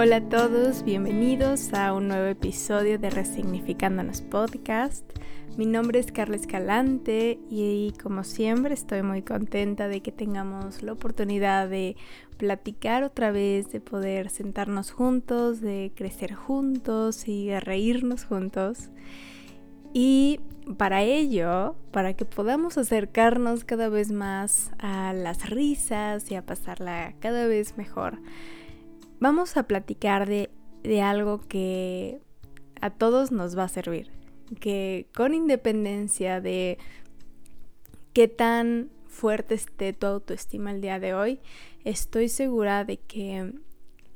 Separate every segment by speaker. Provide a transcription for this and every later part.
Speaker 1: Hola a todos, bienvenidos a un nuevo episodio de Resignificándonos Podcast. Mi nombre es Carla Escalante y como siempre estoy muy contenta de que tengamos la oportunidad de platicar otra vez, de poder sentarnos juntos, de crecer juntos y de reírnos juntos. Y para ello, para que podamos acercarnos cada vez más a las risas y a pasarla cada vez mejor, vamos a platicar de, algo que a todos nos va a servir, que con independencia de qué tan fuerte esté tu autoestima el día de hoy, estoy segura de que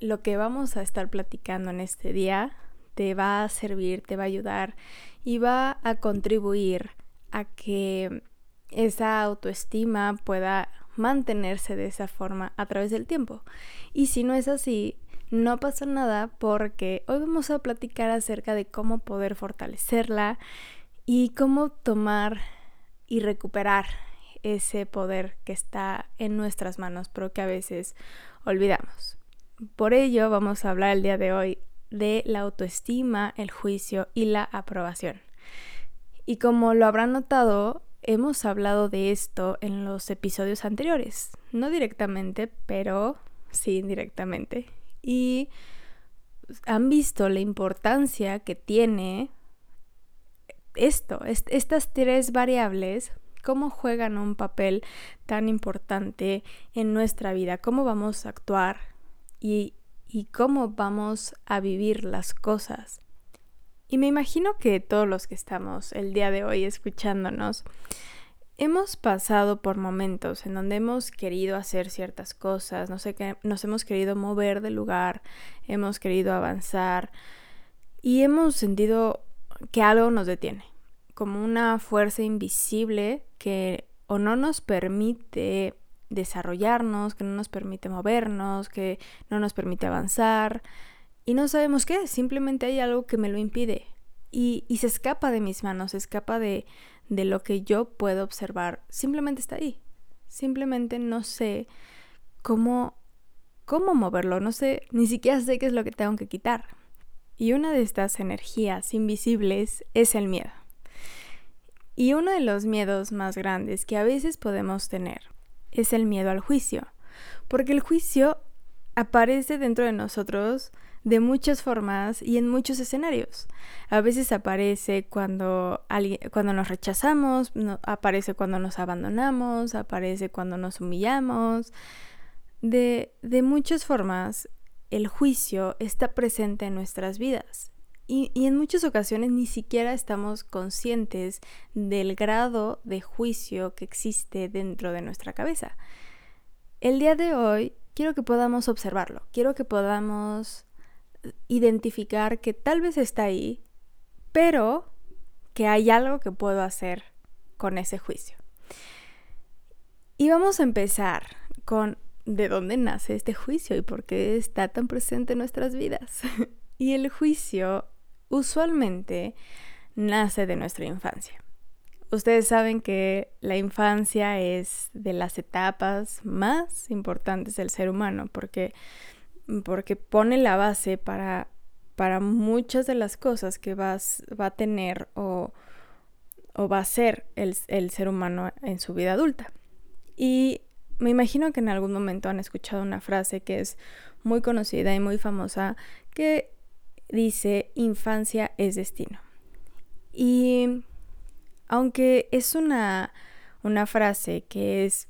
Speaker 1: lo que vamos a estar platicando en este día te va a servir, te va a ayudar y va a contribuir a que esa autoestima pueda mantenerse de esa forma a través del tiempo. Y si no es así, no pasa nada porque hoy vamos a platicar acerca de cómo poder fortalecerla y cómo tomar y recuperar ese poder que está en nuestras manos, pero que a veces olvidamos. Por ello vamos a hablar el día de hoy de la autoestima, el juicio y la aprobación. Y como lo habrán notado, hemos hablado de esto en los episodios anteriores, no directamente, pero sí indirectamente. Y han visto la importancia que tiene esto, estas tres variables, cómo juegan un papel tan importante en nuestra vida, cómo vamos a actuar y y cómo vamos a vivir las cosas. Y me imagino que todos los que estamos el día de hoy escuchándonos, hemos pasado por momentos en donde hemos querido hacer ciertas cosas, no sé qué, nos hemos querido mover de lugar, hemos querido avanzar y hemos sentido que algo nos detiene, como una fuerza invisible que o no nos permite desarrollarnos, que no nos permite movernos, que no nos permite avanzar. Y no sabemos qué, simplemente hay algo que me lo impide. Y, se escapa de mis manos, se escapa de, de lo que yo puedo observar. Simplemente está ahí. Simplemente no sé cómo, cómo moverlo, no sé, ni siquiera sé qué es lo que tengo que quitar. Y una de estas energías invisibles es el miedo. Y uno de los miedos más grandes que a veces podemos tener es el miedo al juicio, porque el juicio aparece dentro de nosotros de muchas formas y en muchos escenarios. A veces aparece cuando, alguien, cuando nos rechazamos, aparece cuando nos abandonamos, aparece cuando nos humillamos. De, de muchas formas, el juicio está presente en nuestras vidas. Y, en muchas ocasiones ni siquiera estamos conscientes del grado de juicio que existe dentro de nuestra cabeza. El día de hoy quiero que podamos observarlo, quiero que podamos identificar que tal vez está ahí, pero que hay algo que puedo hacer con ese juicio. Y vamos a empezar con de dónde nace este juicio y por qué está tan presente en nuestras vidas. y el juicio usualmente nace de nuestra infancia. Ustedes saben que la infancia es de las etapas más importantes del ser humano porque, porque pone la base para, para muchas de las cosas que vas, va a tener o, o va a ser el, el ser humano en su vida adulta. Y me imagino que en algún momento han escuchado una frase que es muy conocida y muy famosa que dice infancia es destino. Y aunque es una, una frase que es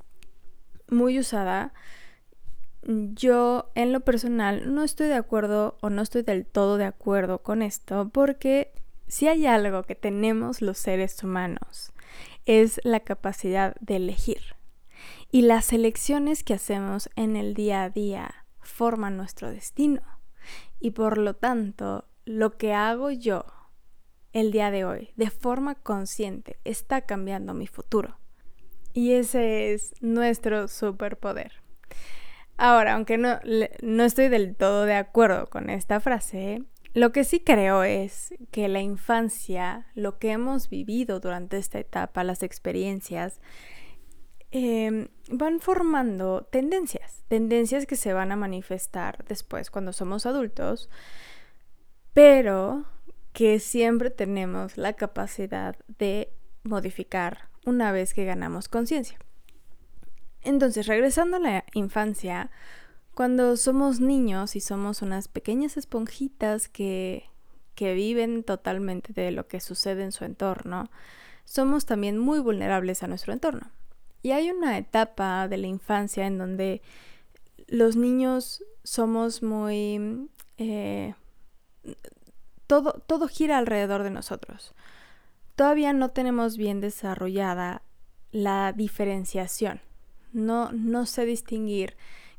Speaker 1: muy usada, yo en lo personal no estoy de acuerdo o no estoy del todo de acuerdo con esto porque si hay algo que tenemos los seres humanos es la capacidad de elegir. Y las elecciones que hacemos en el día a día forman nuestro destino y por lo tanto lo que hago yo el día de hoy de forma consciente está cambiando mi futuro. Y ese es nuestro superpoder. Ahora, aunque no, no estoy del todo de acuerdo con esta frase, lo que sí creo es que la infancia, lo que hemos vivido durante esta etapa, las experiencias, em, van formando tendencias, tendencias que se van a manifestar después cuando somos adultos, pero que siempre tenemos la capacidad de modificar una vez que ganamos conciencia. Entonces, regresando a la infancia, cuando somos niños y somos unas pequeñas esponjitas que, que viven totalmente de lo que sucede en su entorno, somos también muy vulnerables a nuestro entorno. Y hay una etapa de la infancia en donde los niños somos muy... Eh, todo, todo gira alrededor de nosotros. Todavía no tenemos bien desarrollada la diferenciación. No, no sé distinguir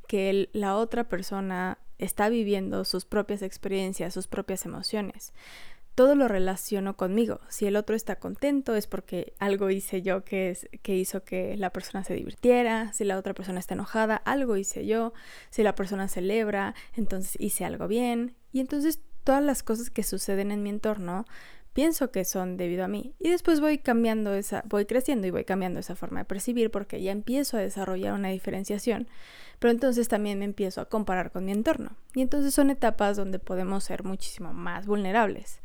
Speaker 1: que la otra persona está viviendo sus propias experiencias, sus propias emociones. Todo lo relaciono conmigo. Si el otro está contento es porque algo hice yo que, es, que hizo que la persona se divirtiera. Si la otra persona está enojada, algo hice yo. Si la persona celebra, entonces hice algo bien. Y entonces todas las cosas que suceden en mi entorno pienso que son debido a mí. Y después voy cambiando esa, voy creciendo y voy cambiando esa forma de percibir porque ya empiezo a desarrollar una diferenciación. Pero entonces también me empiezo a comparar con mi entorno. Y entonces son etapas donde podemos ser muchísimo más vulnerables.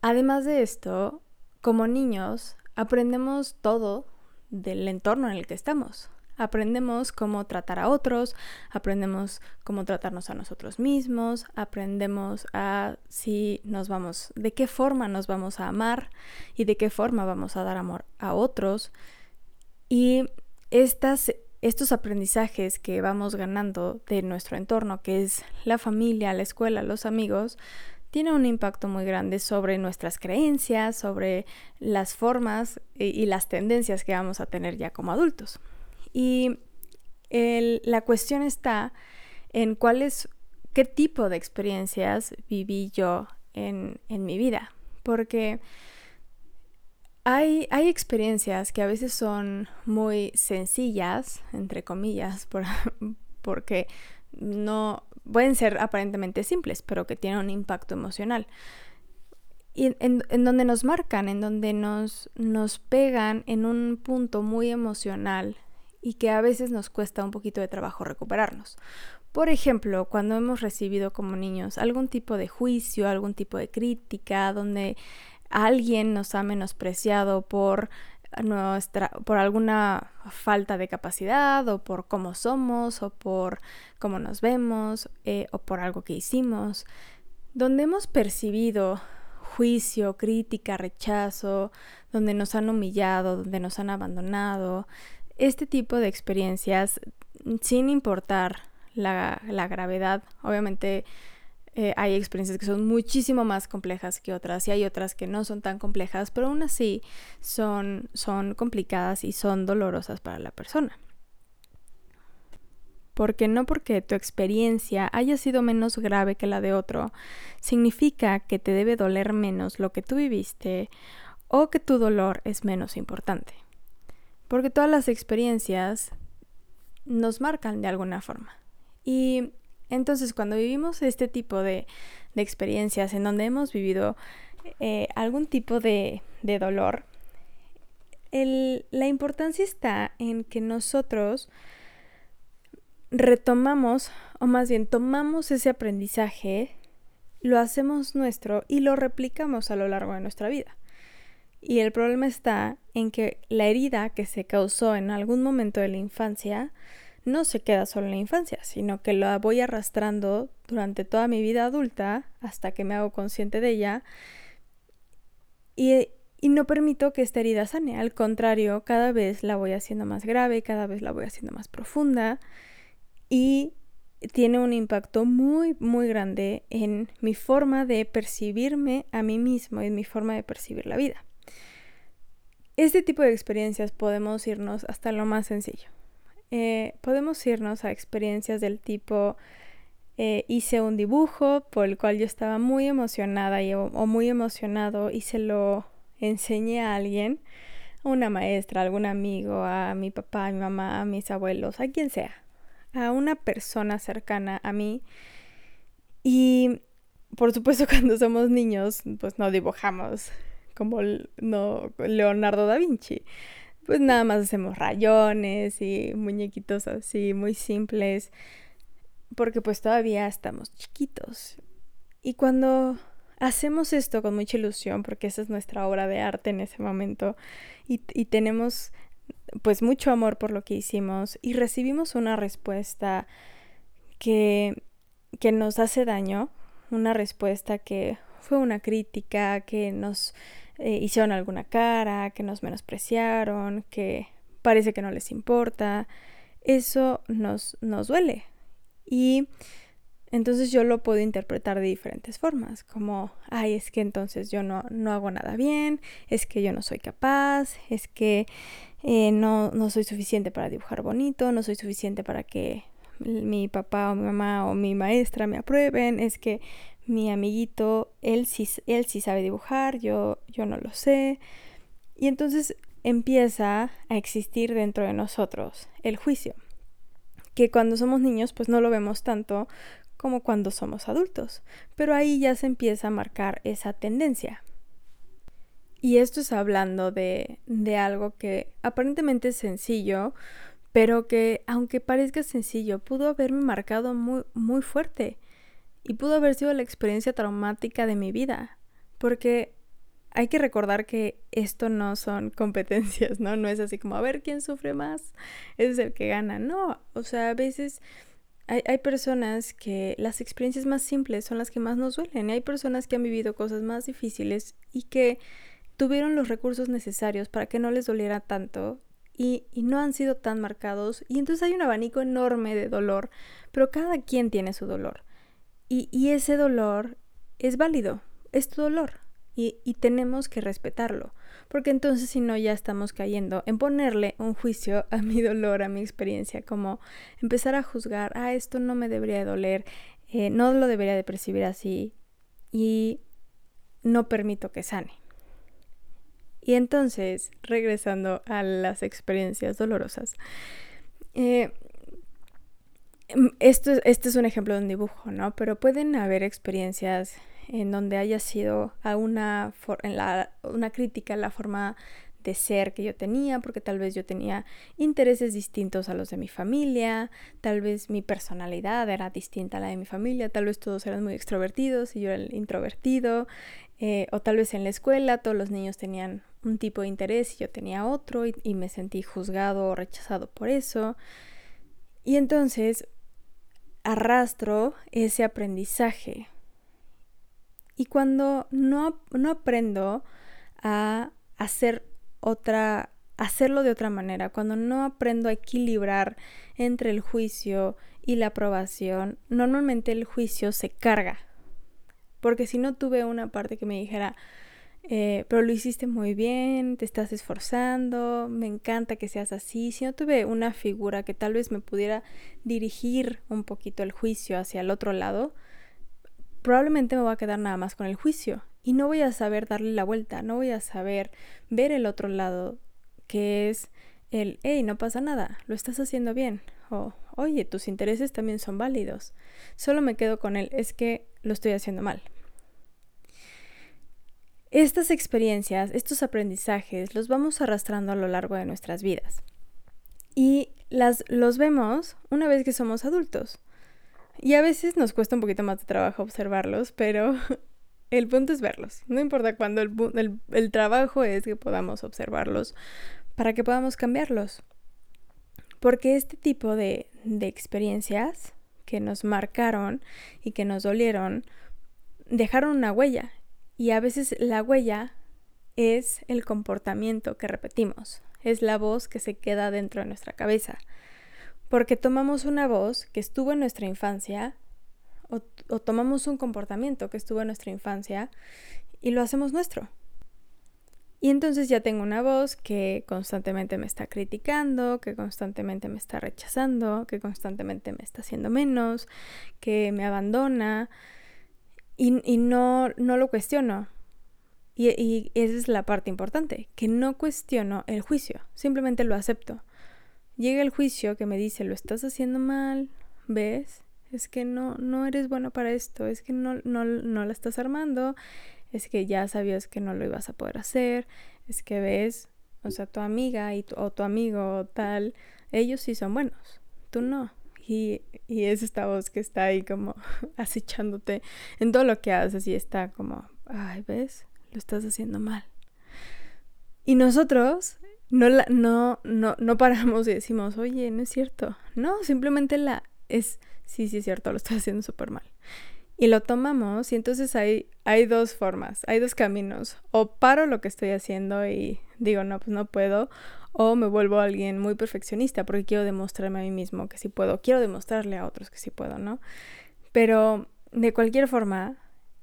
Speaker 1: Además de esto, como niños, aprendemos todo del entorno en el que estamos. Aprendemos cómo tratar a otros, aprendemos cómo tratarnos a nosotros mismos, aprendemos a si nos vamos, de qué forma nos vamos a amar y de qué forma vamos a dar amor a otros. Y estas, estos aprendizajes que vamos ganando de nuestro entorno, que es la familia, la escuela, los amigos, tiene un impacto muy grande sobre nuestras creencias, sobre las formas y, las tendencias que vamos a tener ya como adultos. Y la cuestión está en cuáles, qué tipo de experiencias viví yo en, mi vida. Porque hay, hay, experiencias que a veces son muy sencillas, entre comillas, porque no pueden ser aparentemente simples, pero que tienen un impacto emocional. Y en, en, donde nos marcan, en donde nos, nos pegan en un punto muy emocional y que a veces nos cuesta un poquito de trabajo recuperarnos. Por ejemplo, cuando hemos recibido como niños algún tipo de juicio, algún tipo de crítica, donde alguien nos ha menospreciado por nuestra por alguna falta de capacidad o por cómo somos o por cómo nos vemos eh, o por algo que hicimos donde hemos percibido juicio, crítica, rechazo, donde nos han humillado, donde nos han abandonado, este tipo de experiencias, sin importar la, gravedad, obviamente eh, hay experiencias que son muchísimo más complejas que otras y hay otras que no son tan complejas, pero aún así son, son complicadas y son dolorosas para la persona. Porque no porque tu experiencia haya sido menos grave que la de otro, significa que te debe doler menos lo que tú viviste o que tu dolor es menos importante. Porque todas las experiencias nos marcan de alguna forma. Y entonces cuando vivimos este tipo de, experiencias en donde hemos vivido eh, algún tipo de, dolor, la importancia está en que nosotros retomamos, o más bien tomamos ese aprendizaje, lo hacemos nuestro y lo replicamos a lo largo de nuestra vida. Y el problema está en que la herida que se causó en algún momento de la infancia no se queda solo en la infancia, sino que la voy arrastrando durante toda mi vida adulta hasta que me hago consciente de ella y, no permito que esta herida sane. Al contrario, cada vez la voy haciendo más grave, cada vez la voy haciendo más profunda y tiene un impacto muy, muy grande en mi forma de percibirme a mí mismo y en mi forma de percibir la vida este tipo de experiencias podemos irnos hasta lo más sencillo. Eh, podemos irnos a experiencias del tipo eh, hice un dibujo por el cual yo estaba muy emocionada y, o, muy emocionado y se lo enseñé a alguien, a una maestra, a algún amigo, a mi papá, a mi mamá, a mis abuelos, a quien sea, a una persona cercana a mí. Y por supuesto cuando somos niños pues no dibujamos como no, Leonardo da Vinci, pues nada más hacemos rayones y muñequitos así muy simples, porque pues todavía estamos chiquitos. Y cuando hacemos esto con mucha ilusión, porque esa es nuestra obra de arte en ese momento, y, y tenemos pues mucho amor por lo que hicimos y recibimos una respuesta que, que nos hace daño, una respuesta que fue una crítica, que nos eh, hicieron alguna cara, que nos menospreciaron, que parece que no les importa, eso nos, nos duele. Y entonces yo lo puedo interpretar de diferentes formas, como, ay, es que entonces yo no, no hago nada bien, es que yo no soy capaz, es que eh, no, no soy suficiente para dibujar bonito, no soy suficiente para que mi papá o mi mamá o mi maestra me aprueben, es que mi amiguito, él sí, él sí sabe dibujar, yo, yo no lo sé. Y entonces empieza a existir dentro de nosotros el juicio, que cuando somos niños pues no lo vemos tanto como cuando somos adultos, pero ahí ya se empieza a marcar esa tendencia. Y esto es hablando de, de algo que aparentemente es sencillo, pero que aunque parezca sencillo, pudo haberme marcado muy, muy fuerte y pudo haber sido la experiencia traumática de mi vida, porque hay que recordar que esto no son competencias, ¿no? No es así como a ver quién sufre más, es el que gana, no, o sea, a veces hay, hay, personas que las experiencias más simples son las que más nos duelen, y hay personas que han vivido cosas más difíciles y que tuvieron los recursos necesarios para que no les doliera tanto y, no han sido tan marcados y entonces hay un abanico enorme de dolor, pero cada quien tiene su dolor. Y, ese dolor es válido, es tu dolor. Y, tenemos que respetarlo, porque entonces si no ya estamos cayendo en ponerle un juicio a mi dolor, a mi experiencia, como empezar a juzgar, ah, esto no me debería de doler, eh, no lo debería de percibir así y no permito que sane. Y entonces, regresando a las experiencias dolorosas, eh, esto, este es un ejemplo de un dibujo, ¿no? Pero pueden haber experiencias en donde haya sido a una, en la, una crítica a la forma de ser que yo tenía, porque tal vez yo tenía intereses distintos a los de mi familia, tal vez mi personalidad era distinta a la de mi familia, tal vez todos eran muy extrovertidos y yo era el introvertido, eh, o tal vez en la escuela todos los niños tenían un tipo de interés y yo tenía otro y, y me sentí juzgado o rechazado por eso. Y entonces arrastro ese aprendizaje. Y cuando no, no aprendo a hacer otra, hacerlo de otra manera, cuando no aprendo a equilibrar entre el juicio y la aprobación, normalmente el juicio se carga. Porque si no tuve una parte que me dijera, eh, pero lo hiciste muy bien, te estás esforzando, me encanta que seas así. Si no tuve una figura que tal vez me pudiera dirigir un poquito el juicio hacia el otro lado, probablemente me voy a quedar nada más con el juicio y no voy a saber darle la vuelta, no voy a saber ver el otro lado, que es el, hey, no pasa nada, lo estás haciendo bien, o oye, tus intereses también son válidos. Solo me quedo con el, es que lo estoy haciendo mal. Estas experiencias, estos aprendizajes, los vamos arrastrando a lo largo de nuestras vidas. Y las, los vemos una vez que somos adultos. Y a veces nos cuesta un poquito más de trabajo observarlos, pero el punto es verlos. No importa cuándo, el, el, trabajo es que podamos observarlos para que podamos cambiarlos. Porque este tipo de, de experiencias que nos marcaron y que nos dolieron, dejaron una huella y a veces la huella es el comportamiento que repetimos, es la voz que se queda dentro de nuestra cabeza. Porque tomamos una voz que estuvo en nuestra infancia o, tomamos un comportamiento que estuvo en nuestra infancia y lo hacemos nuestro. Y entonces ya tengo una voz que constantemente me está criticando, que constantemente me está rechazando, que constantemente me está haciendo menos, que me abandona, y, no, no lo cuestiono. Y, y esa es la parte importante, que no cuestiono el juicio, simplemente lo acepto. Llega el juicio que me dice, lo estás haciendo mal, ¿ves? Es que no, no eres bueno para esto, es que no, no, no la estás armando, es que ya sabías que no lo ibas a poder hacer, es que ves, o sea, tu amiga y o tu amigo tal, ellos sí son buenos, tú no. Y, y es esta voz que está ahí como acechándote en todo lo que haces y está como, ay, ¿ves? Lo estás haciendo mal. Y nosotros no, la, no, no, no paramos y decimos, oye, no es cierto. No, simplemente la es, sí, sí es cierto, lo estás haciendo súper mal. Y lo tomamos y entonces hay, hay dos formas, hay dos caminos. O paro lo que estoy haciendo y digo, no, pues no puedo. O me vuelvo alguien muy perfeccionista porque quiero demostrarme a mí mismo que sí puedo. Quiero demostrarle a otros que sí puedo, ¿no? Pero de cualquier forma,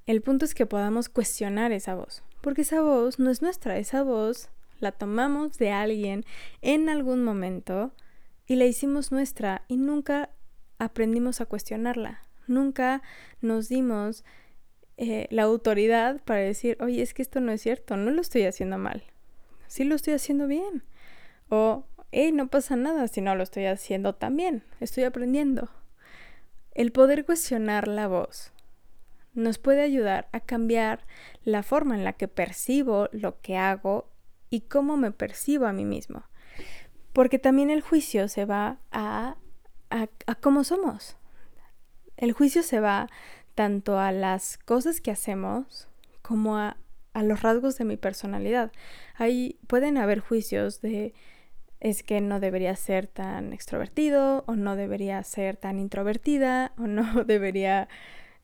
Speaker 1: el punto es que podamos cuestionar esa voz. Porque esa voz no es nuestra, esa voz la tomamos de alguien en algún momento y la hicimos nuestra y nunca aprendimos a cuestionarla. Nunca nos dimos eh, la autoridad para decir, oye, es que esto no es cierto, no lo estoy haciendo mal, sí lo estoy haciendo bien. O, hey, no pasa nada si no lo estoy haciendo tan bien, estoy aprendiendo. El poder cuestionar la voz nos puede ayudar a cambiar la forma en la que percibo lo que hago y cómo me percibo a mí mismo. Porque también el juicio se va a, a, a cómo somos. El juicio se va tanto a las cosas que hacemos como a, a los rasgos de mi personalidad. Ahí pueden haber juicios de es que no debería ser tan extrovertido o no debería ser tan introvertida o no debería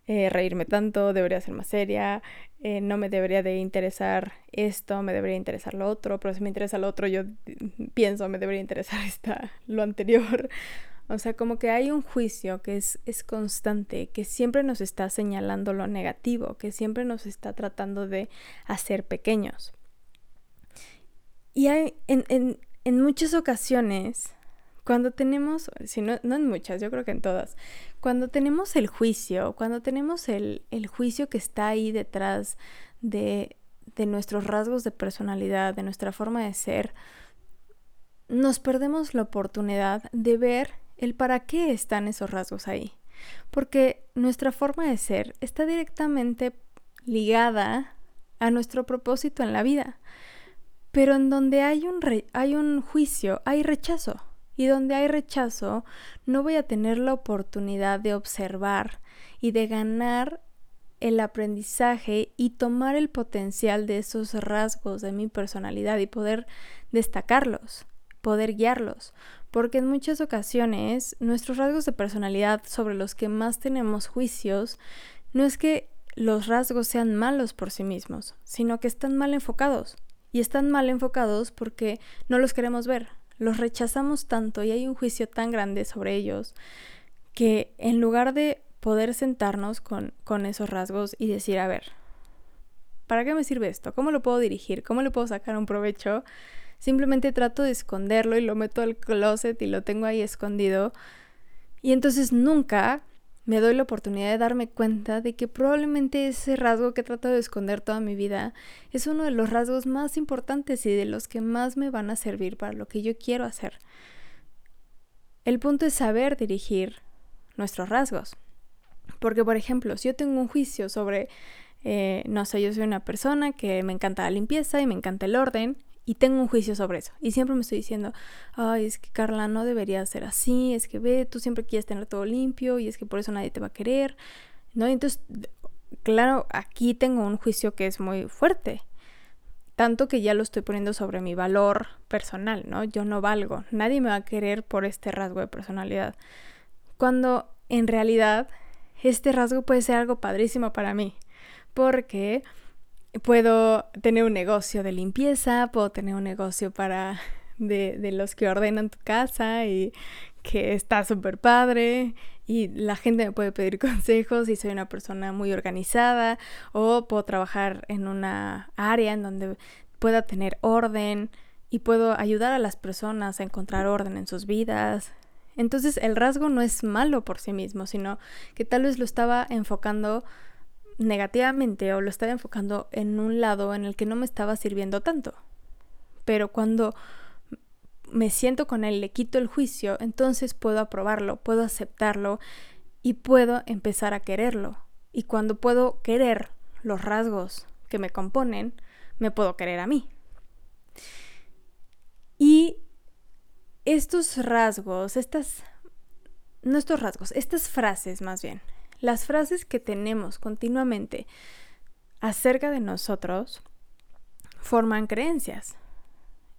Speaker 1: eh, reírme tanto, debería ser más seria, eh, no me debería de interesar esto, me debería interesar lo otro, pero si me interesa lo otro yo pienso me debería interesar esta, lo anterior. O sea, como que hay un juicio que es, es constante, que siempre nos está señalando lo negativo, que siempre nos está tratando de hacer pequeños. Y hay, en, en, en muchas ocasiones, cuando tenemos, si no, no en muchas, yo creo que en todas, cuando tenemos el juicio, cuando tenemos el, el juicio que está ahí detrás de, de nuestros rasgos de personalidad, de nuestra forma de ser, nos perdemos la oportunidad de ver el para qué están esos rasgos ahí. Porque nuestra forma de ser está directamente ligada a nuestro propósito en la vida. Pero en donde hay un, hay un juicio, hay rechazo. Y donde hay rechazo, no voy a tener la oportunidad de observar y de ganar el aprendizaje y tomar el potencial de esos rasgos de mi personalidad y poder destacarlos, poder guiarlos porque en muchas ocasiones nuestros rasgos de personalidad sobre los que más tenemos juicios no es que los rasgos sean malos por sí mismos, sino que están mal enfocados. Y están mal enfocados porque no los queremos ver, los rechazamos tanto y hay un juicio tan grande sobre ellos que en lugar de poder sentarnos con, con esos rasgos y decir, a ver, ¿para qué me sirve esto? ¿Cómo lo puedo dirigir? ¿Cómo le puedo sacar un provecho? Simplemente trato de esconderlo y lo meto al closet y lo tengo ahí escondido. Y entonces nunca me doy la oportunidad de darme cuenta de que probablemente ese rasgo que trato de esconder toda mi vida es uno de los rasgos más importantes y de los que más me van a servir para lo que yo quiero hacer. El punto es saber dirigir nuestros rasgos. Porque, por ejemplo, si yo tengo un juicio sobre, eh, no sé, yo soy una persona que me encanta la limpieza y me encanta el orden, y tengo un juicio sobre eso. Y siempre me estoy diciendo, ay, es que Carla no debería ser así, es que ve, tú siempre quieres tener todo limpio y es que por eso nadie te va a querer. ¿No? entonces, claro, aquí tengo un juicio que es muy fuerte. Tanto que ya lo estoy poniendo sobre mi valor personal, ¿no? Yo no valgo. Nadie me va a querer por este rasgo de personalidad. Cuando en realidad este rasgo puede ser algo padrísimo para mí. Porque puedo tener un negocio de limpieza, puedo tener un negocio para de, de los que ordenan tu casa y que está súper padre y la gente me puede pedir consejos y soy una persona muy organizada o puedo trabajar en una área en donde pueda tener orden y puedo ayudar a las personas a encontrar orden en sus vidas. Entonces el rasgo no es malo por sí mismo, sino que tal vez lo estaba enfocando negativamente o lo estaba enfocando en un lado en el que no me estaba sirviendo tanto. Pero cuando me siento con él, le quito el juicio, entonces puedo aprobarlo, puedo aceptarlo y puedo empezar a quererlo. Y cuando puedo querer los rasgos que me componen, me puedo querer a mí. estos rasgos, estas, no estos rasgos, estas frases más bien, las frases que tenemos continuamente acerca de nosotros forman creencias.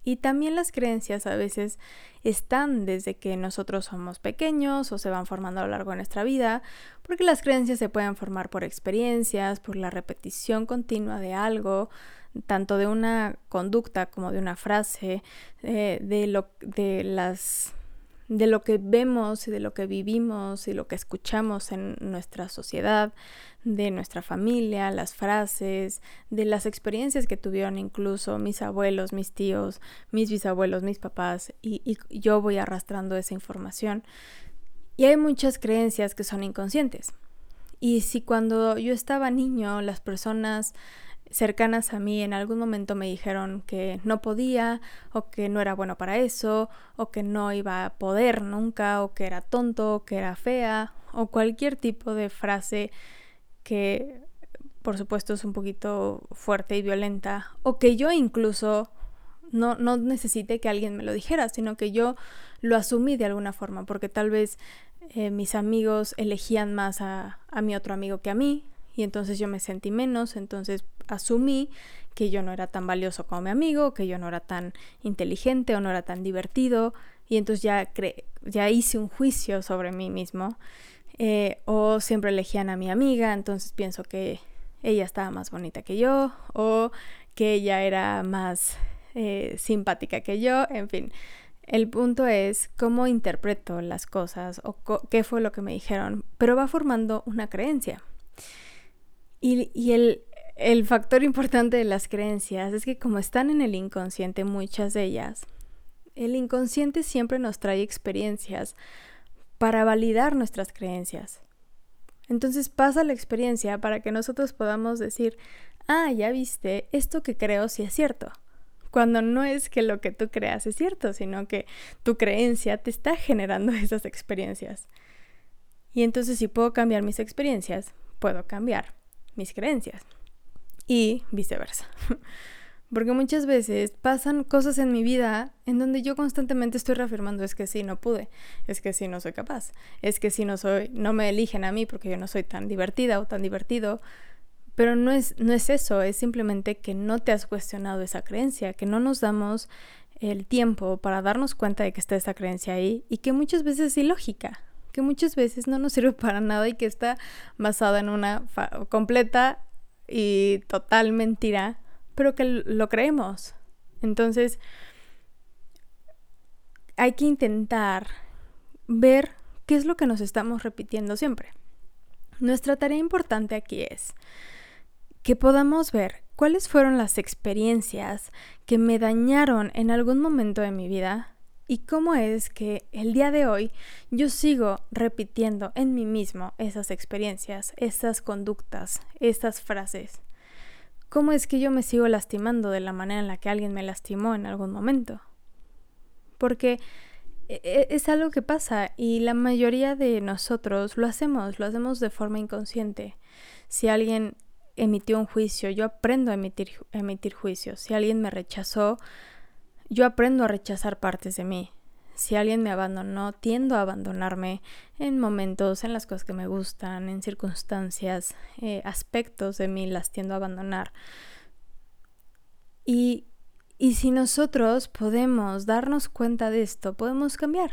Speaker 1: Y también las creencias a veces están desde que nosotros somos pequeños o se van formando a lo largo de nuestra vida, porque las creencias se pueden formar por experiencias, por la repetición continua de algo, tanto de una conducta como de una frase, eh, de, lo, de las de lo que vemos y de lo que vivimos y lo que escuchamos en nuestra sociedad, de nuestra familia, las frases, de las experiencias que tuvieron incluso mis abuelos, mis tíos, mis bisabuelos, mis papás, y, y yo voy arrastrando esa información. Y hay muchas creencias que son inconscientes. Y si cuando yo estaba niño las personas cercanas a mí en algún momento me dijeron que no podía o que no era bueno para eso o que no iba a poder nunca o que era tonto o que era fea o cualquier tipo de frase que por supuesto es un poquito fuerte y violenta o que yo incluso no, no necesité que alguien me lo dijera, sino que yo lo asumí de alguna forma porque tal vez eh, mis amigos elegían más a, a mi otro amigo que a mí y entonces yo me sentí menos, entonces asumí que yo no era tan valioso como mi amigo, que yo no era tan inteligente o no era tan divertido y entonces ya, ya hice un juicio sobre mí mismo eh, o siempre elegían a mi amiga, entonces pienso que ella estaba más bonita que yo o que ella era más eh, simpática que yo, en fin. El punto es cómo interpreto las cosas o qué fue lo que me dijeron, pero va formando una creencia. Y, el, el factor importante de las creencias es que como están en el inconsciente muchas de ellas, el inconsciente siempre nos trae experiencias para validar nuestras creencias. Entonces pasa la experiencia para que nosotros podamos decir, ah, ya viste, esto que creo sí es cierto. Cuando no es que lo que tú creas es cierto, sino que tu creencia te está generando esas experiencias. Y entonces si puedo cambiar mis experiencias, puedo cambiar mis creencias. Y viceversa. Porque muchas veces pasan cosas en mi vida en donde yo constantemente estoy reafirmando es que sí, no pude, es que sí, no soy capaz, es que sí, no soy, no me eligen a mí porque yo no soy tan divertida o tan divertido. Pero no es, no es eso, es simplemente que no te has cuestionado esa creencia, que no nos damos el tiempo para darnos cuenta de que está esa creencia ahí y que muchas veces es ilógica que muchas veces no nos sirve para nada y que está basada en una completa y total mentira, pero que lo creemos. Entonces, hay que intentar ver qué es lo que nos estamos repitiendo siempre. Nuestra tarea importante aquí es que podamos ver cuáles fueron las experiencias que me dañaron en algún momento de mi vida y cómo es que el día de hoy yo sigo repitiendo en mí mismo esas experiencias, esas conductas, esas frases. ¿Cómo es que yo me sigo lastimando de la manera en la que alguien me lastimó en algún momento? Porque e, e, es algo que pasa y la mayoría de nosotros lo hacemos, lo hacemos de forma inconsciente. Si alguien emitió un juicio, yo aprendo a emitir, emitir juicios. Si alguien me rechazó, yo aprendo a rechazar partes de mí. Si alguien me abandonó, tiendo a abandonarme en momentos, en las cosas que me gustan, en circunstancias, eh, aspectos de mí las tiendo a abandonar. Y, y si nosotros podemos darnos cuenta de esto, podemos cambiar.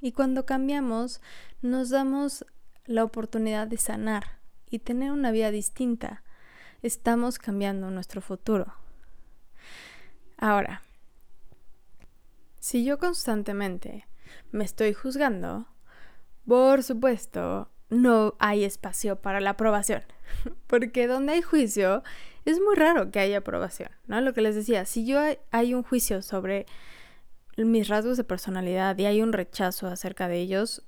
Speaker 1: Y cuando cambiamos, nos damos la oportunidad de sanar y tener una vida distinta. Estamos cambiando nuestro futuro. Ahora, si yo constantemente me estoy juzgando, por supuesto, no hay espacio para la aprobación. Porque donde hay juicio, es muy raro que haya aprobación, ¿no? Lo que les decía, si yo hay un juicio sobre mis rasgos de personalidad y hay un rechazo acerca de ellos,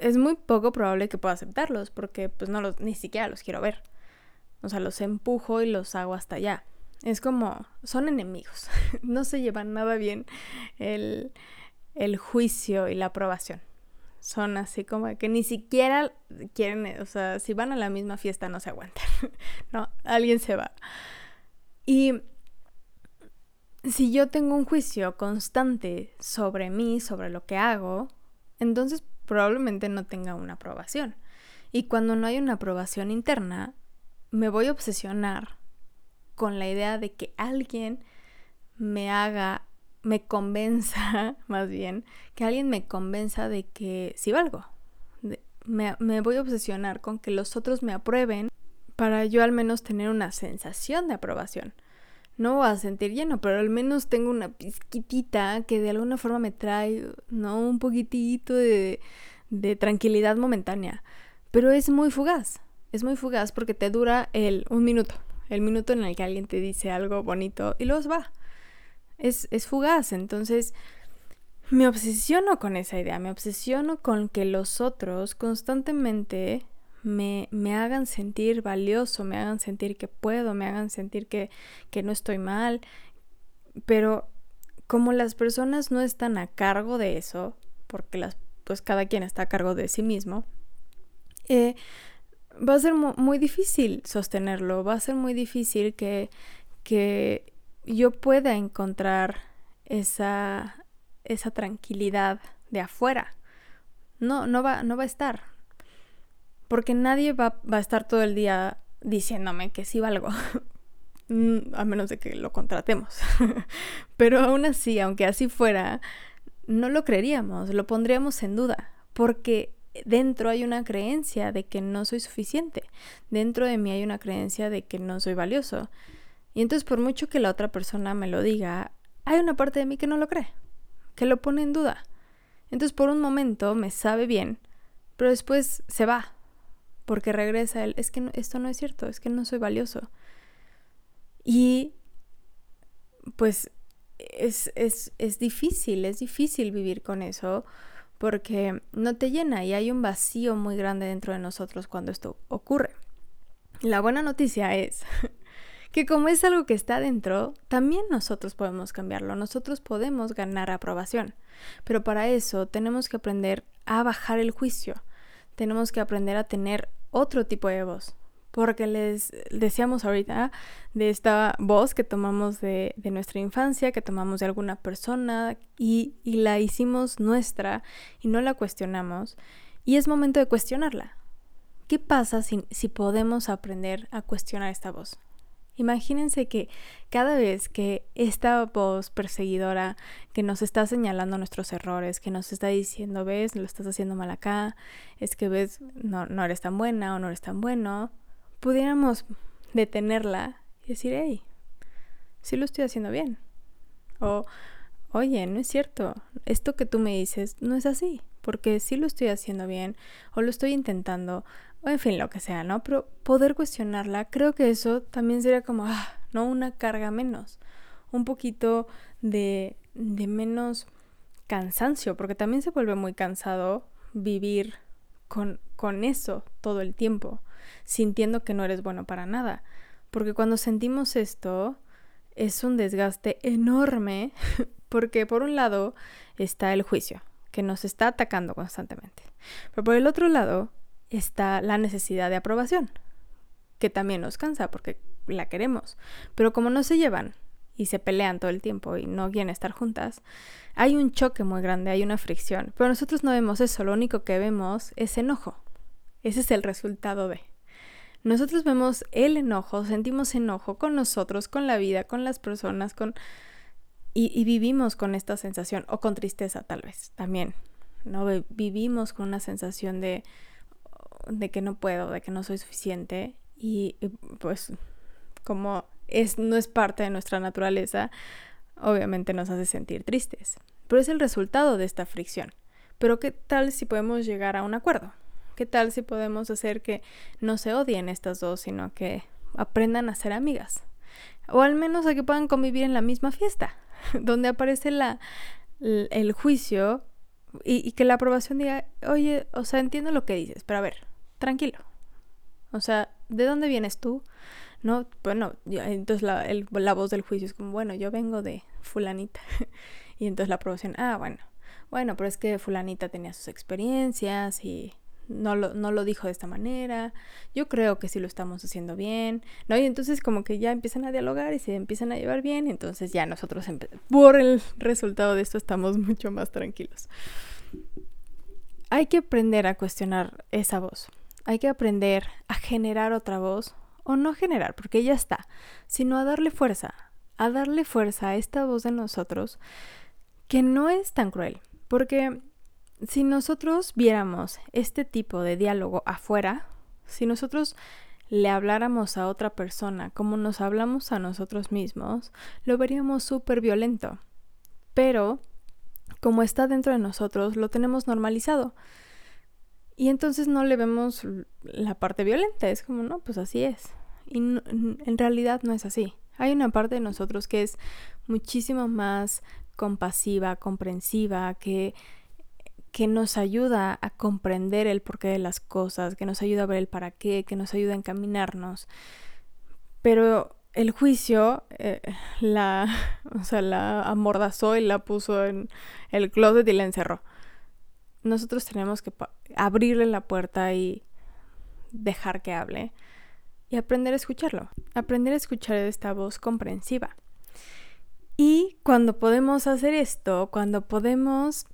Speaker 1: es muy poco probable que pueda aceptarlos porque pues no los, ni siquiera los quiero ver. O sea, los empujo y los hago hasta allá. Es como, son enemigos, no se llevan nada bien el, el juicio y la aprobación. Son así como que ni siquiera quieren, o sea, si van a la misma fiesta no se aguantan, no, alguien se va. Y si yo tengo un juicio constante sobre mí, sobre lo que hago, entonces probablemente no tenga una aprobación. Y cuando no hay una aprobación interna, me voy a obsesionar con la idea de que alguien me haga, me convenza, más bien, que alguien me convenza de que sí valgo. me, voy a obsesionar con que los otros me aprueben para yo al menos tener una sensación de aprobación. No voy a sentir lleno, pero al menos tengo una pizquitita que de alguna forma me trae, ¿no? Un poquitito de, de tranquilidad momentánea. Pero es muy fugaz. Es muy fugaz porque te dura el un minuto. El minuto en el que alguien te dice algo bonito y luego va. Es, es fugaz. Entonces, me obsesiono con esa idea. Me obsesiono con que los otros constantemente me, me, hagan sentir valioso, me hagan sentir que puedo, me hagan sentir que, que no estoy mal. Pero como las personas no están a cargo de eso, porque las, pues cada quien está a cargo de sí mismo, eh, va a ser muy difícil sostenerlo, va a ser muy difícil que, que yo pueda encontrar esa, esa tranquilidad de afuera. No, no va, no va a estar. Porque nadie va, va a estar todo el día diciéndome que sí valgo. Mm, a menos de que lo contratemos. Pero aún así, aunque así fuera, no lo creeríamos, lo pondríamos en duda. Porque dentro hay una creencia de que no soy suficiente, dentro de mí hay una creencia de que no soy valioso. Y entonces por mucho que la otra persona me lo diga, hay una parte de mí que no lo cree, que lo pone en duda. Entonces por un momento me sabe bien, pero después se va, porque regresa él, es que esto no es cierto, es que no soy valioso. Y pues es, es, es difícil, es difícil vivir con eso porque no te llena y hay un vacío muy grande dentro de nosotros cuando esto ocurre. La buena noticia es que como es algo que está dentro, también nosotros podemos cambiarlo, nosotros podemos ganar aprobación, pero para eso tenemos que aprender a bajar el juicio, tenemos que aprender a tener otro tipo de voz, porque les decíamos ahorita de esta voz que tomamos de, nuestra infancia, que tomamos de alguna persona y, la hicimos nuestra y no la cuestionamos. Y es momento de cuestionarla. ¿Qué pasa si, si podemos aprender a cuestionar esta voz? Imagínense que cada vez que esta voz perseguidora que nos está señalando nuestros errores, que nos está diciendo, ves, lo estás haciendo mal acá, es que ves, no, no eres tan buena o no eres tan bueno, pudiéramos detenerla y decir, hey, sí lo estoy haciendo bien. O, oye, no es cierto, esto que tú me dices no es así, porque sí lo estoy haciendo bien, o lo estoy intentando, o en fin, lo que sea, ¿no? Pero poder cuestionarla, creo que eso también sería como, ah, no una carga menos, un poquito de, de menos cansancio, porque también se vuelve muy cansado vivir con, con eso todo el tiempo sintiendo que no eres bueno para nada. Porque cuando sentimos esto, es un desgaste enorme, porque por un lado está el juicio, que nos está atacando constantemente. Pero por el otro lado está la necesidad de aprobación, que también nos cansa porque la queremos. Pero como no se llevan y se pelean todo el tiempo y no quieren estar juntas, hay un choque muy grande, hay una fricción. Pero nosotros no vemos eso, lo único que vemos es enojo. Ese es el resultado de. Nosotros vemos el enojo, sentimos enojo con nosotros, con la vida, con las personas, con... Y, vivimos con esta sensación, o con tristeza tal vez, también, ¿no? Vivimos con una sensación de, de que no puedo, de que no soy suficiente, y, pues como es, no es parte de nuestra naturaleza, obviamente nos hace sentir tristes. Pero es el resultado de esta fricción. Pero ¿qué tal si podemos llegar a un acuerdo? ¿Qué tal si podemos hacer que no se odien estas dos, sino que aprendan a ser amigas? O al menos a que puedan convivir en la misma fiesta, donde aparece la, el juicio y, que la aprobación diga, oye, o sea, entiendo lo que dices, pero a ver, tranquilo. O sea, ¿de dónde vienes tú? No, bueno, entonces la, la voz del juicio es como, bueno, yo vengo de fulanita. y entonces la aprobación, ah, bueno, bueno, pero es que fulanita tenía sus experiencias y no lo, no lo dijo de esta manera, yo creo que sí lo estamos haciendo bien, ¿no? Y entonces como que ya empiezan a dialogar y se empiezan a llevar bien, entonces ya nosotros por el resultado de esto estamos mucho más tranquilos. Hay que aprender a cuestionar esa voz, hay que aprender a generar otra voz, o no generar, porque ya está, sino a darle fuerza, a darle fuerza a esta voz de nosotros que no es tan cruel, porque si nosotros viéramos este tipo de diálogo afuera, si nosotros le habláramos a otra persona como nos hablamos a nosotros mismos, lo veríamos súper violento. Pero, como está dentro de nosotros, lo tenemos normalizado. Y entonces no le vemos la parte violenta, es como, no, pues así es. Y en realidad no es así. Hay una parte de nosotros que es muchísimo más compasiva, comprensiva, que, que nos ayuda a comprender el porqué de las cosas, que nos ayuda a ver el para qué, que nos ayuda a encaminarnos. Pero el juicio eh, la, o sea, la amordazó y la puso en el closet y la encerró. Nosotros tenemos que abrirle la puerta y dejar que hable y aprender a escucharlo, aprender a escuchar esta voz comprensiva. Y cuando podemos hacer esto, cuando podemos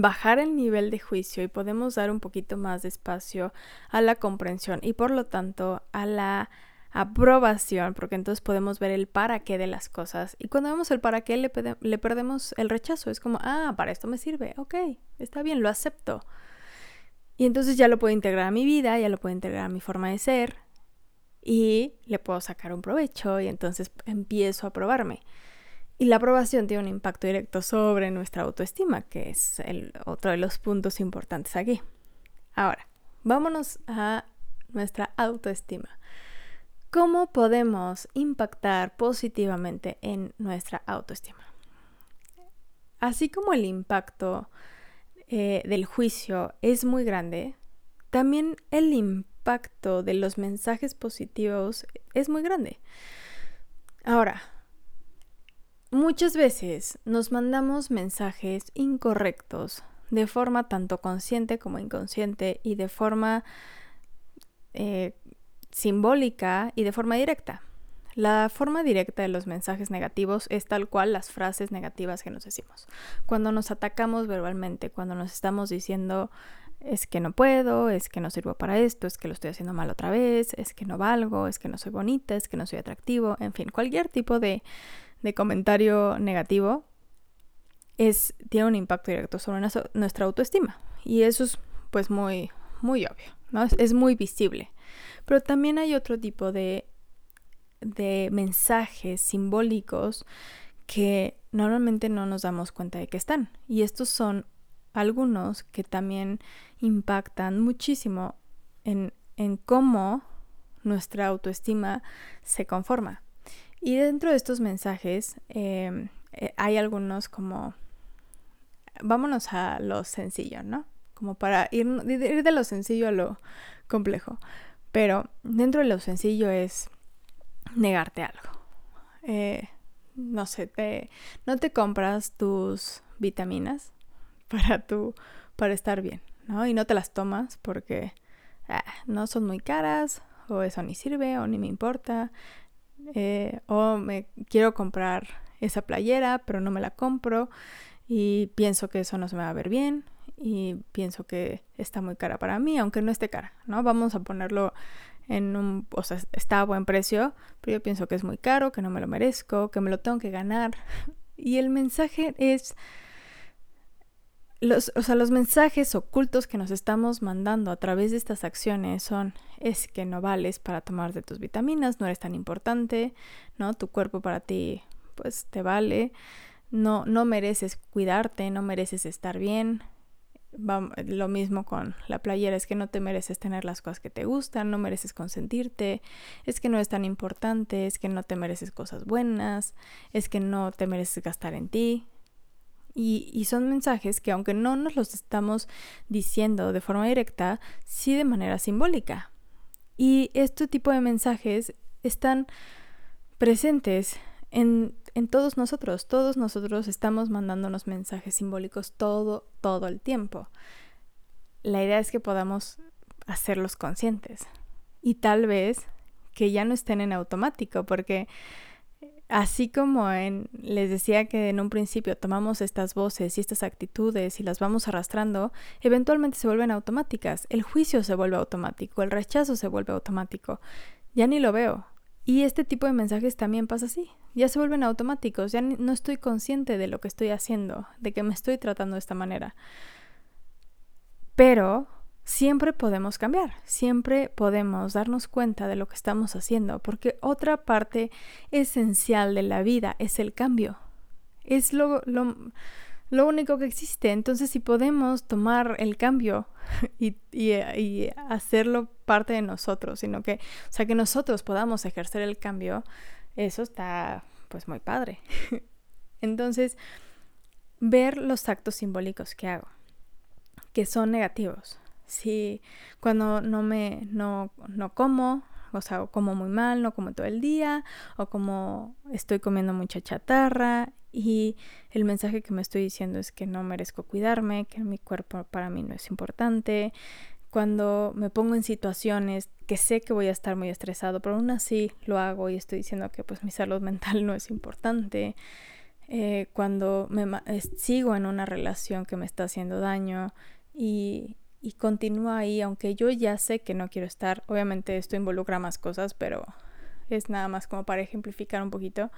Speaker 1: bajar el nivel de juicio y podemos dar un poquito más de espacio a la comprensión y por lo tanto a la aprobación, porque entonces podemos ver el para qué de las cosas. Y cuando vemos el para qué le, perdemos el rechazo. Es como, ah, para esto me sirve, ok, está bien, lo acepto. Y entonces ya lo puedo integrar a mi vida, ya lo puedo integrar a mi forma de ser y le puedo sacar un provecho y entonces empiezo a probarme. Y la aprobación tiene un impacto directo sobre nuestra autoestima, que es otro de los puntos importantes aquí. Ahora, vámonos a nuestra autoestima. ¿Cómo podemos impactar positivamente en nuestra autoestima? Así como el impacto eh, del juicio es muy grande, también el impacto de los mensajes positivos es muy grande. Ahora, Muchas veces nos mandamos mensajes incorrectos de forma tanto consciente como inconsciente y de forma eh, simbólica y de forma directa. La forma directa de los mensajes negativos es tal cual las frases negativas que nos decimos. Cuando nos atacamos verbalmente, cuando nos estamos diciendo es que no puedo, es que no sirvo para esto, es que lo estoy haciendo mal otra vez, es que no valgo, es que no soy bonita, es que no soy atractivo, en fin, cualquier tipo de de comentario negativo es, tiene un impacto directo sobre nuestra autoestima. Y eso es pues muy, muy obvio, ¿no? Es, muy visible. Pero también hay otro tipo de, de mensajes simbólicos que normalmente no nos damos cuenta de que están. Y estos son algunos que también impactan muchísimo en, en cómo nuestra autoestima se conforma. Y dentro de estos mensajes em, eh, hay algunos como, vámonos a lo sencillo, ¿no? Como para ir, de lo sencillo a lo complejo. Pero dentro de lo sencillo es negarte algo. Eh, no sé, te, no te compras tus vitaminas para tu, para estar bien, ¿no? Y no te las tomas porque ah, no son muy caras, o eso ni sirve, o ni me importa, eh, o me quiero comprar esa playera, pero no me la compro y pienso que eso no se me va a ver bien y pienso que está muy cara para mí, aunque no esté cara, ¿no? Vamos a ponerlo en un, o sea, está a buen precio, pero yo pienso que es muy caro, que no me lo merezco, que me lo tengo que ganar. Y el mensaje es los, o sea, los mensajes ocultos que nos estamos mandando a través de estas acciones son es que no vales para tomarte tus vitaminas, no eres tan importante, ¿no? Tu cuerpo para ti pues te vale, no, no mereces cuidarte, no mereces estar bien. lo mismo con la playera, es que no te mereces tener las cosas que te gustan, no mereces consentirte, es que no es tan importante, es que no te mereces cosas buenas, es que no te mereces gastar en ti, y, son mensajes que aunque no nos los estamos diciendo de forma directa, sí de manera simbólica. Y este tipo de mensajes están presentes en, en todos nosotros. Todos nosotros estamos mandándonos mensajes simbólicos todo, todo el tiempo. la idea es que podamos hacerlos conscientes y tal vez que ya no estén en automático, porque así como en, les decía que en un principio tomamos estas voces y estas actitudes y las vamos arrastrando, eventualmente se vuelven automáticas. El juicio se vuelve automático, el rechazo se vuelve automático. Ya ni lo veo. Y este tipo de mensajes también pasa así. Ya se vuelven automáticos, ya no estoy consciente de lo que estoy haciendo, de que me estoy tratando de esta manera. Pero siempre podemos cambiar, siempre podemos darnos cuenta de lo que estamos haciendo, porque otra parte esencial de la vida es el cambio. Es lo, lo, único que existe. Entonces, si podemos tomar el cambio y, y, hacerlo parte de nosotros, sino que, o sea, que nosotros podamos ejercer el cambio, eso está pues muy padre. Entonces, ver los actos simbólicos que hago, que son negativos, si cuando no me, no, no como, o sea, como muy mal, no como todo el día, o como estoy comiendo mucha chatarra y el mensaje que me estoy diciendo es que no merezco cuidarme, que mi cuerpo para mí no es importante. Cuando me pongo en situaciones que sé que voy a estar muy estresado, pero aún así lo hago y estoy diciendo que pues mi salud mental no es importante. Eh, cuando me sigo en una relación que me está haciendo daño y, y continúa ahí, aunque yo ya sé que no quiero estar. Obviamente esto involucra más cosas, pero es nada más como para ejemplificar un poquito.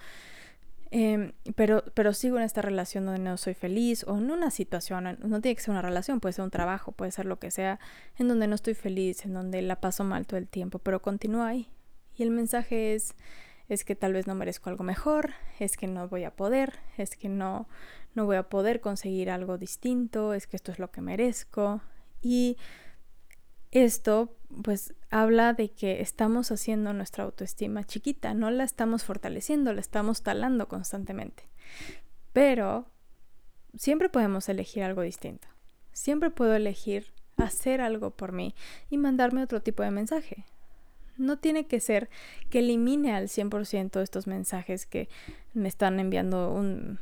Speaker 1: Em, pero, pero sigo en esta relación donde no soy feliz o en una situación, no tiene que ser una relación, puede ser un trabajo, puede ser lo que sea, en donde no estoy feliz, en donde la paso mal todo el tiempo, pero continúa ahí. Y el mensaje es, es que tal vez no merezco algo mejor, es que no voy a poder, es que no, no voy a poder conseguir algo distinto, es que esto es lo que merezco, y esto pues habla de que estamos haciendo nuestra autoestima chiquita, no la estamos fortaleciendo, la estamos talando constantemente. Pero siempre podemos elegir algo distinto. Siempre puedo elegir hacer algo por mí y mandarme otro tipo de mensaje. No tiene que ser que elimine al 100% estos mensajes que me están enviando un,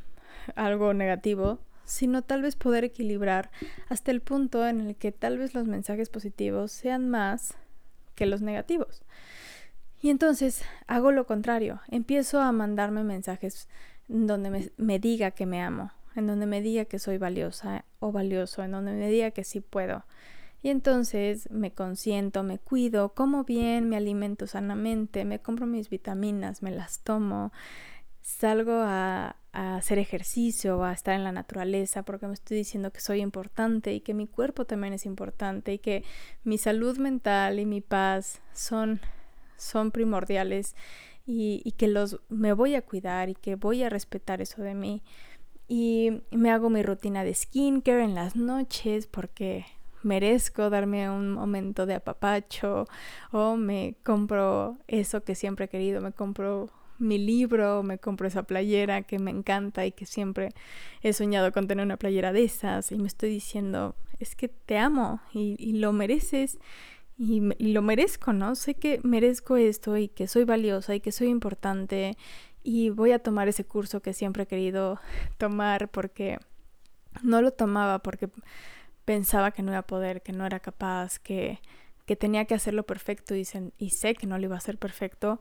Speaker 1: algo negativo, sino tal vez poder equilibrar hasta el punto en el que tal vez los mensajes positivos sean más que los negativos. Y entonces hago lo contrario, empiezo a mandarme mensajes donde me, diga que me amo, en donde me diga que soy valiosa o valioso, en donde me diga que sí puedo. Y entonces me consiento, me cuido, como bien, me alimento sanamente, me compro mis vitaminas, me las tomo, salgo a, hacer ejercicio a estar en la naturaleza porque me estoy diciendo que soy importante y que mi cuerpo también es importante y que mi salud mental y mi paz son, son primordiales y, y que los me voy a cuidar y que voy a respetar eso de mí. Y me hago mi rutina de skincare en las noches porque merezco darme un momento de apapacho o me compro eso que siempre he querido, me compro mi libro, me compro esa playera que me encanta y que siempre he soñado con tener una playera de esas y me estoy diciendo, es que te amo y, lo mereces y, y, lo merezco, ¿no? Sé que merezco esto y que soy valiosa y que soy importante y voy a tomar ese curso que siempre he querido tomar porque no lo tomaba porque pensaba que no iba a poder, que no era capaz, que, que tenía que hacerlo perfecto y, y sé que no lo iba a hacer perfecto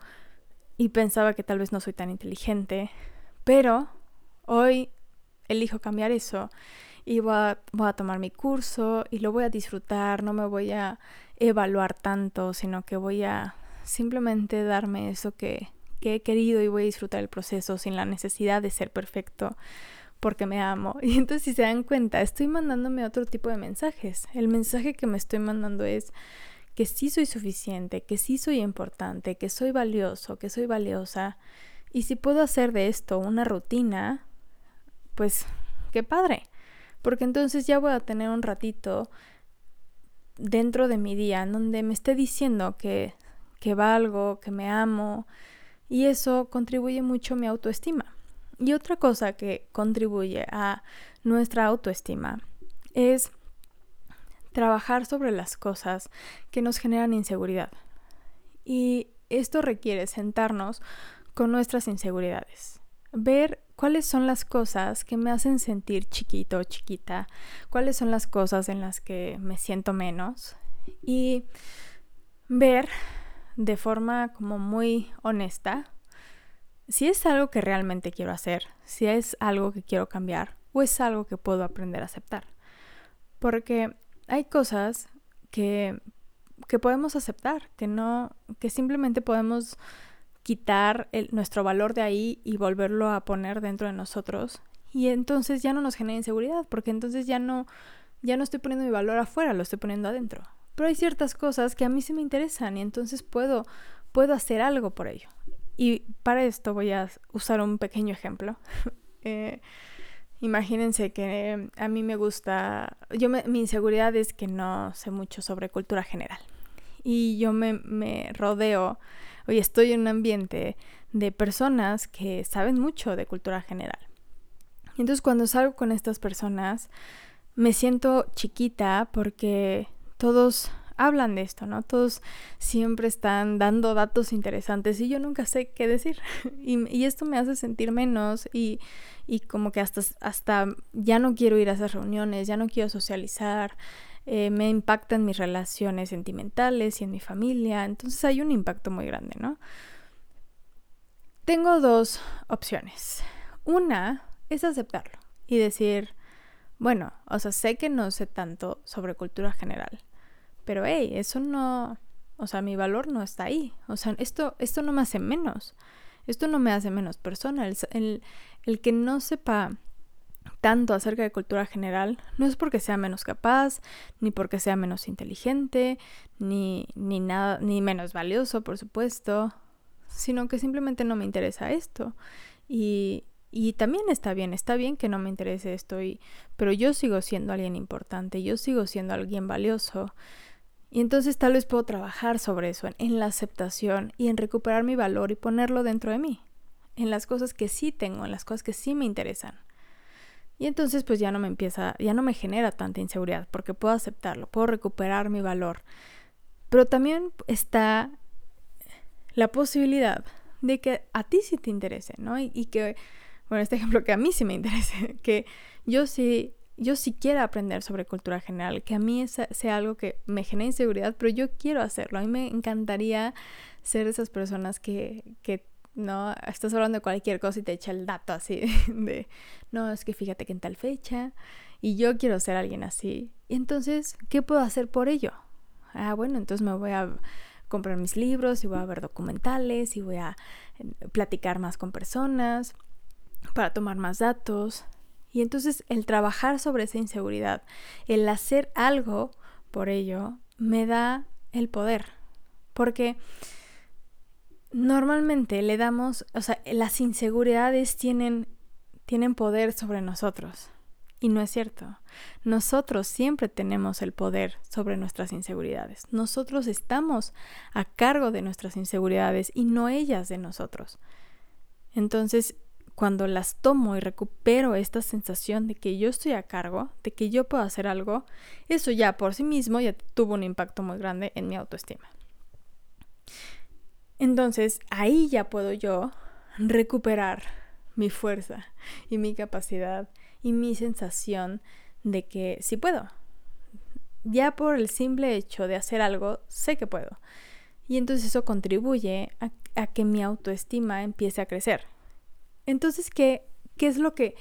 Speaker 1: y pensaba que tal vez no soy tan inteligente, pero hoy elijo cambiar eso y voy a, tomar mi curso y lo voy a disfrutar, no me voy a evaluar tanto, sino que voy a simplemente darme eso que, que he querido y voy a disfrutar el proceso sin la necesidad de ser perfecto porque me amo. Y entonces si se dan cuenta, estoy mandándome otro tipo de mensajes. El mensaje que me estoy mandando es que sí soy suficiente, que sí soy importante, que soy valioso, que soy valiosa. Y si puedo hacer de esto una rutina, pues qué padre. Porque entonces ya voy a tener un ratito dentro de mi día en donde me esté diciendo que, que valgo, que me amo. Y eso contribuye mucho a mi autoestima. Y otra cosa que contribuye a nuestra autoestima es trabajar sobre las cosas que nos generan inseguridad. Y esto requiere sentarnos con nuestras inseguridades, ver cuáles son las cosas que me hacen sentir chiquito o chiquita, cuáles son las cosas en las que me siento menos y ver de forma como muy honesta si es algo que realmente quiero hacer, si es algo que quiero cambiar o es algo que puedo aprender a aceptar. Porque hay cosas que, que podemos aceptar, que no, que simplemente podemos quitar nuestro valor de ahí y volverlo a poner dentro de nosotros. Y entonces ya no nos genera inseguridad, porque entonces ya no, ya no estoy poniendo mi valor afuera, lo estoy poniendo adentro. Pero hay ciertas cosas que a mí sí me interesan y entonces puedo, puedo hacer algo por ello. Y para esto voy a usar un pequeño ejemplo. eh, imagínense que a mí me gusta, yo mi inseguridad es que no sé mucho sobre cultura general. Y yo me, me rodeo, hoy estoy en un ambiente de personas que saben mucho de cultura general. Entonces cuando salgo con estas personas, me siento chiquita porque todos hablan de esto, ¿no? Todos siempre están dando datos interesantes y yo nunca sé qué decir. y, esto me hace sentir menos y, y, como que hasta, hasta ya no quiero ir a esas reuniones, ya no quiero socializar. Eh, me impacta en mis relaciones sentimentales y en mi familia. Entonces hay un impacto muy grande, ¿no? Tengo dos opciones. Una es aceptarlo y decir, bueno, o sea, sé que no sé tanto sobre cultura general, pero hey, eso no, o sea, mi valor no está ahí. O sea, esto, esto no me hace menos. Esto no me hace menos persona. El, el, que no sepa tanto acerca de cultura general no es porque sea menos capaz, ni porque sea menos inteligente, ni, ni nada, ni menos valioso, por supuesto, sino que simplemente no me interesa esto. Y, y también está bien, está bien que no me interese esto, y, pero yo sigo siendo alguien importante, yo sigo siendo alguien valioso. Y entonces tal vez puedo trabajar sobre eso, en, la aceptación y en recuperar mi valor y ponerlo dentro de mí, en las cosas que sí tengo, en las cosas que sí me interesan. Y entonces pues ya no me empieza, ya no me genera tanta inseguridad porque puedo aceptarlo, puedo recuperar mi valor. Pero también está la posibilidad de que a ti sí te interese, ¿no? Y, y que, bueno, este ejemplo que a mí sí me interese, que yo sí yo sí quiero aprender sobre cultura general, que a mí sea algo que me genera inseguridad, pero yo quiero hacerlo. A mí me encantaría ser de esas personas que, que no estás hablando de cualquier cosa y te echa el dato así de, no, es que fíjate que en tal fecha y yo quiero ser alguien así. Y entonces, ¿qué puedo hacer por ello? Ah, bueno, entonces me voy a comprar mis libros y voy a ver documentales y voy a eh, platicar más con personas para tomar más datos y entonces el trabajar sobre esa inseguridad, el hacer algo por ello, me da el poder. Porque normalmente le damos, o sea, las inseguridades tienen, tienen poder sobre nosotros. Y no es cierto. Nosotros siempre tenemos el poder sobre nuestras inseguridades. Nosotros estamos a cargo de nuestras inseguridades y no ellas de nosotros. Entonces, cuando las tomo y recupero esta sensación de que yo estoy a cargo, de que yo puedo hacer algo, eso ya por sí mismo ya tuvo un impacto muy grande en mi autoestima. Entonces ahí ya puedo yo recuperar mi fuerza y mi capacidad y mi sensación de que sí puedo. Ya por el simple hecho de hacer algo, sé que puedo. Y entonces eso contribuye a, a que mi autoestima empiece a crecer entonces, ¿qué, qué es lo que,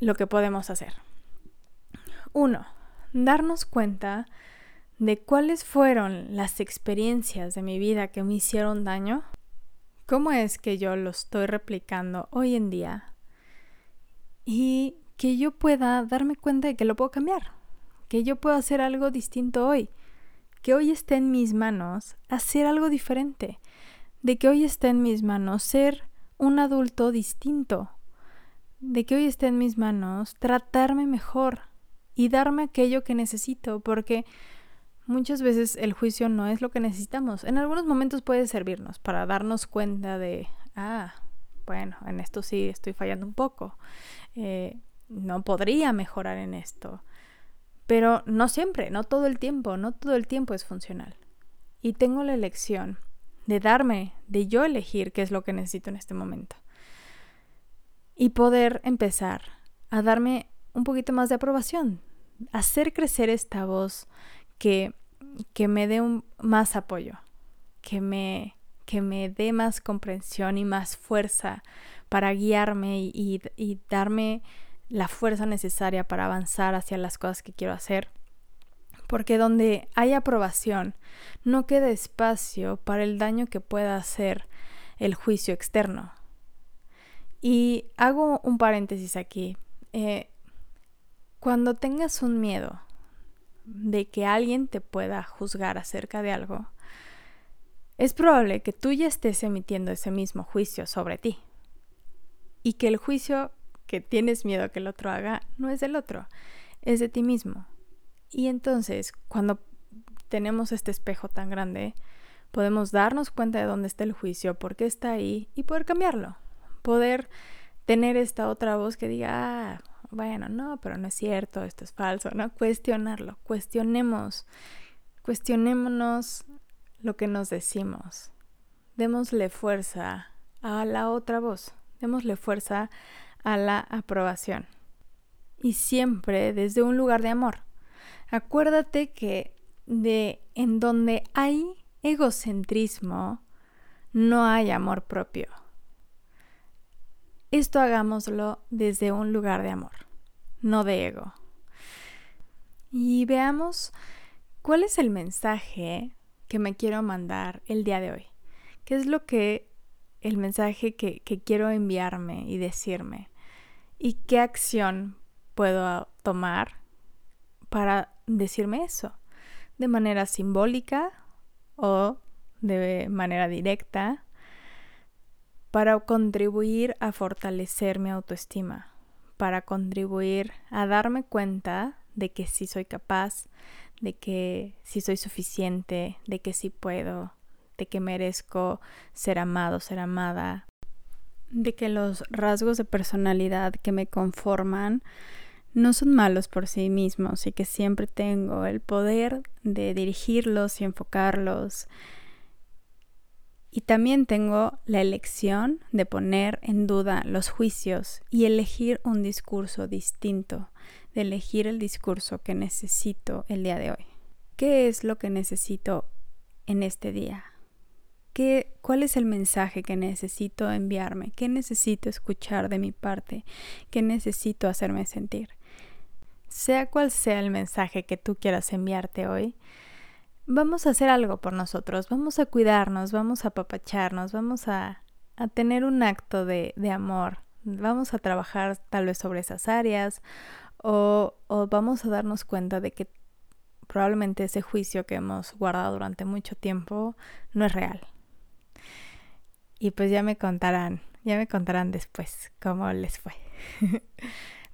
Speaker 1: lo que podemos hacer? Uno, darnos cuenta de cuáles fueron las experiencias de mi vida que me hicieron daño, cómo es que yo lo estoy replicando hoy en día y que yo pueda darme cuenta de que lo puedo cambiar, que yo puedo hacer algo distinto hoy, que hoy esté en mis manos hacer algo diferente, de que hoy esté en mis manos ser un adulto distinto, de que hoy esté en mis manos tratarme mejor y darme aquello que necesito, porque muchas veces el juicio no es lo que necesitamos. En algunos momentos puede servirnos para darnos cuenta de, ah, bueno, en esto sí estoy fallando un poco, eh, no podría mejorar en esto, pero no siempre, no todo el tiempo, no todo el tiempo es funcional. Y tengo la elección de darme, de yo elegir qué es lo que necesito en este momento. y poder empezar a darme un poquito más de aprobación, hacer crecer esta voz que, que me dé un, más apoyo, que me, que me dé más comprensión y más fuerza para guiarme y, y darme la fuerza necesaria para avanzar hacia las cosas que quiero hacer. Porque donde hay aprobación, no queda espacio para el daño que pueda hacer el juicio externo. Y hago un paréntesis aquí. Eh, cuando tengas un miedo de que alguien te pueda juzgar acerca de algo, es probable que tú ya estés emitiendo ese mismo juicio sobre ti. Y que el juicio que tienes miedo que el otro haga no es del otro, es de ti mismo. Y entonces, cuando tenemos este espejo tan grande, podemos darnos cuenta de dónde está el juicio, por qué está ahí y poder cambiarlo. Poder tener esta otra voz que diga, ah, bueno, no, pero no es cierto, esto es falso, ¿no? Cuestionarlo, cuestionemos, cuestionémonos lo que nos decimos. Démosle fuerza a la otra voz, démosle fuerza a la aprobación. Y siempre desde un lugar de amor. Acuérdate que de en donde hay egocentrismo, no hay amor propio. Esto hagámoslo desde un lugar de amor, no de ego. Y veamos cuál es el mensaje que me quiero mandar el día de hoy. ¿Qué es lo que el mensaje que, que quiero enviarme y decirme? ¿Y qué acción puedo tomar para decirme eso? De manera simbólica o de manera directa para contribuir a fortalecer mi autoestima, para contribuir a darme cuenta de que sí soy capaz, de que sí soy suficiente, de que sí puedo, de que merezco ser amado, ser amada, de que los rasgos de personalidad que me conforman no son malos por sí mismos y que siempre tengo el poder de dirigirlos y enfocarlos. Y también tengo la elección de poner en duda los juicios y elegir un discurso distinto, de elegir el discurso que necesito el día de hoy. ¿Qué es lo que necesito en este día? ¿Qué, ¿Cuál es el mensaje que necesito enviarme? ¿Qué necesito escuchar de mi parte? ¿Qué necesito hacerme sentir? Sea cual sea el mensaje que tú quieras enviarte hoy, vamos a hacer algo por nosotros, vamos a cuidarnos, vamos a apapacharnos, vamos a, tener un acto de, amor, vamos a trabajar tal vez sobre esas áreas o, o vamos a darnos cuenta de que probablemente ese juicio que hemos guardado durante mucho tiempo no es real. Y pues ya me contarán, ya me contarán después cómo les fue.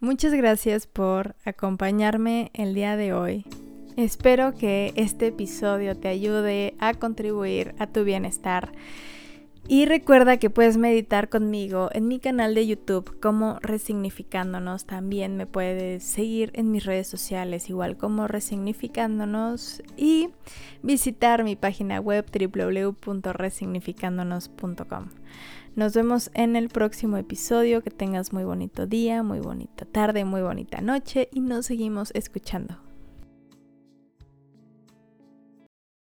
Speaker 1: Muchas gracias por acompañarme el día de hoy. Espero que este episodio te ayude a contribuir a tu bienestar. Y recuerda que puedes meditar conmigo en mi canal de YouTube como Resignificándonos. También me puedes seguir en mis redes sociales igual como Resignificándonos y visitar mi página web www.resignificándonos.com. Nos vemos en el próximo episodio. Que tengas muy bonito día, muy bonita tarde, muy bonita noche y nos seguimos escuchando.